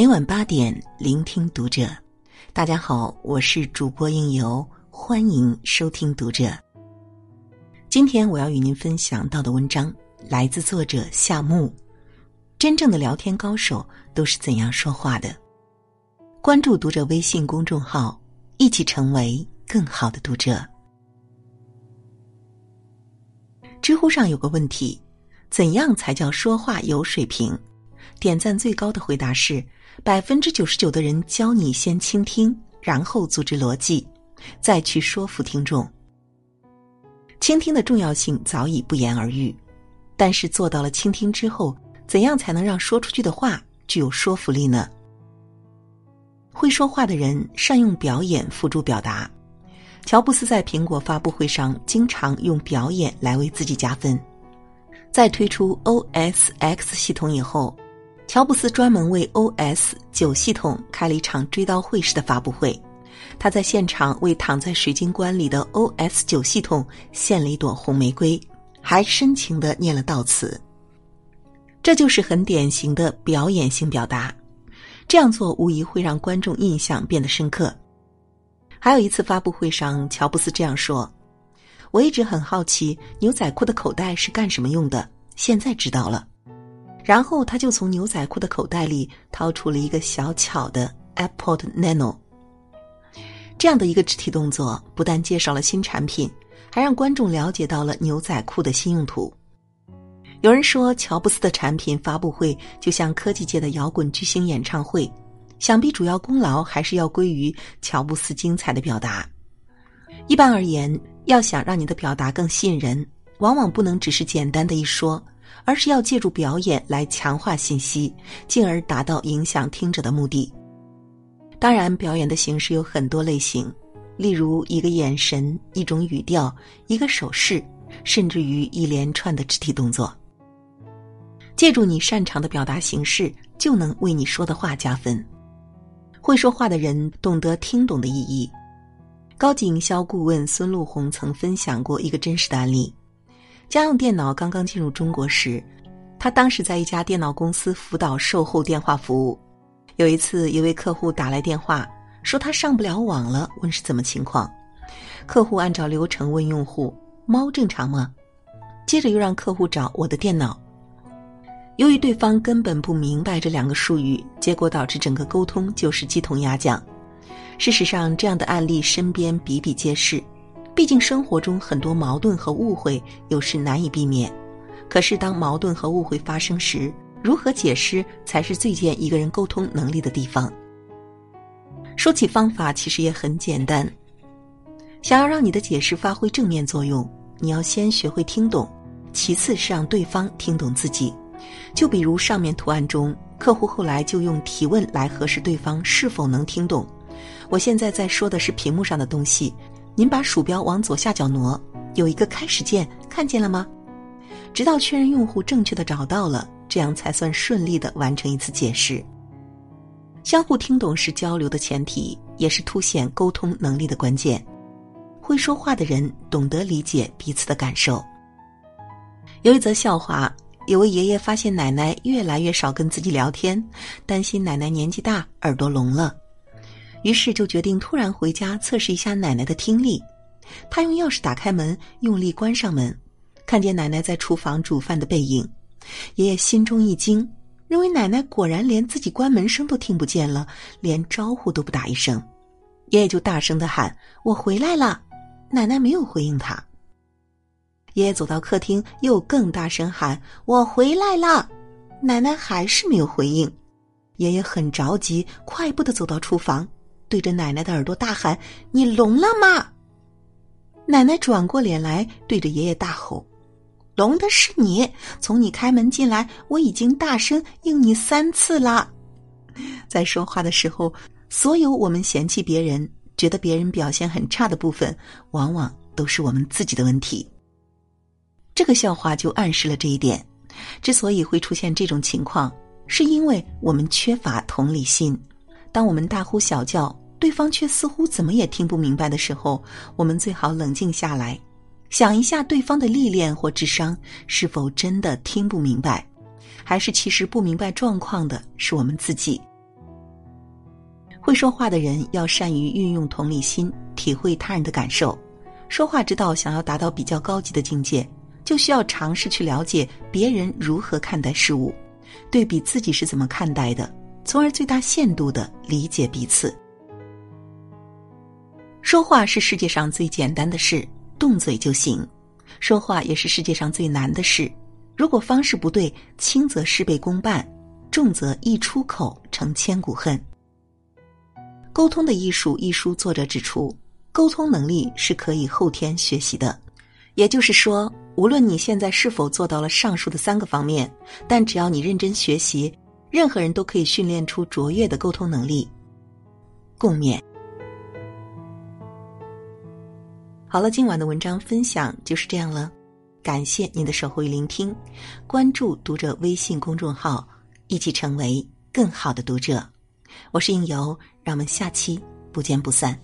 每晚八点，聆听读者。大家好，我是主播应由，欢迎收听读者。今天我要与您分享到的文章来自作者夏木。真正的聊天高手都是怎样说话的？关注读者微信公众号，一起成为更好的读者。知乎上有个问题：怎样才叫说话有水平？点赞最高的回答是：百分之九十九的人教你先倾听，然后组织逻辑，再去说服听众。倾听的重要性早已不言而喻，但是做到了倾听之后，怎样才能让说出去的话具有说服力呢？会说话的人善用表演辅助表达。乔布斯在苹果发布会上经常用表演来为自己加分。在推出 OS X 系统以后。乔布斯专门为 OS 九系统开了一场追悼会式的发布会，他在现场为躺在水晶棺里的 OS 九系统献了一朵红玫瑰，还深情的念了悼词。这就是很典型的表演性表达，这样做无疑会让观众印象变得深刻。还有一次发布会上，乔布斯这样说：“我一直很好奇牛仔裤的口袋是干什么用的，现在知道了。”然后他就从牛仔裤的口袋里掏出了一个小巧的 Apple Nano。这样的一个肢体动作，不但介绍了新产品，还让观众了解到了牛仔裤的新用途。有人说，乔布斯的产品发布会就像科技界的摇滚巨星演唱会，想必主要功劳还是要归于乔布斯精彩的表达。一般而言，要想让你的表达更吸引人，往往不能只是简单的一说。而是要借助表演来强化信息，进而达到影响听者的目的。当然，表演的形式有很多类型，例如一个眼神、一种语调、一个手势，甚至于一连串的肢体动作。借助你擅长的表达形式，就能为你说的话加分。会说话的人懂得听懂的意义。高级营销顾问孙路红曾分享过一个真实的案例。家用电脑刚刚进入中国时，他当时在一家电脑公司辅导售后电话服务。有一次，一位客户打来电话，说他上不了网了，问是怎么情况。客户按照流程问用户：“猫正常吗？”接着又让客户找我的电脑。由于对方根本不明白这两个术语，结果导致整个沟通就是鸡同鸭讲。事实上，这样的案例身边比比皆是。毕竟生活中很多矛盾和误会有时难以避免，可是当矛盾和误会发生时，如何解释才是最见一个人沟通能力的地方。说起方法，其实也很简单。想要让你的解释发挥正面作用，你要先学会听懂，其次是让对方听懂自己。就比如上面图案中，客户后来就用提问来核实对方是否能听懂。我现在在说的是屏幕上的东西。您把鼠标往左下角挪，有一个开始键，看见了吗？直到确认用户正确的找到了，这样才算顺利的完成一次解释。相互听懂是交流的前提，也是凸显沟通能力的关键。会说话的人懂得理解彼此的感受。有一则笑话，有位爷爷发现奶奶越来越少跟自己聊天，担心奶奶年纪大耳朵聋了。于是就决定突然回家测试一下奶奶的听力。他用钥匙打开门，用力关上门，看见奶奶在厨房煮饭的背影。爷爷心中一惊，认为奶奶果然连自己关门声都听不见了，连招呼都不打一声。爷爷就大声的喊：“我回来了！”奶奶没有回应他。爷爷走到客厅，又更大声喊：“我回来了！”奶奶还是没有回应。爷爷很着急，快步的走到厨房。对着奶奶的耳朵大喊：“你聋了吗？”奶奶转过脸来，对着爷爷大吼：“聋的是你！从你开门进来，我已经大声应你三次了。”在说话的时候，所有我们嫌弃别人、觉得别人表现很差的部分，往往都是我们自己的问题。这个笑话就暗示了这一点。之所以会出现这种情况，是因为我们缺乏同理心。当我们大呼小叫。对方却似乎怎么也听不明白的时候，我们最好冷静下来，想一下对方的历练或智商是否真的听不明白，还是其实不明白状况的是我们自己。会说话的人要善于运用同理心，体会他人的感受。说话之道，想要达到比较高级的境界，就需要尝试去了解别人如何看待事物，对比自己是怎么看待的，从而最大限度的理解彼此。说话是世界上最简单的事，动嘴就行；说话也是世界上最难的事。如果方式不对，轻则事倍功半，重则一出口成千古恨。沟通的艺术一书作者指出，沟通能力是可以后天学习的，也就是说，无论你现在是否做到了上述的三个方面，但只要你认真学习，任何人都可以训练出卓越的沟通能力。共勉。好了，今晚的文章分享就是这样了，感谢您的守候与聆听，关注读者微信公众号，一起成为更好的读者。我是应由，让我们下期不见不散。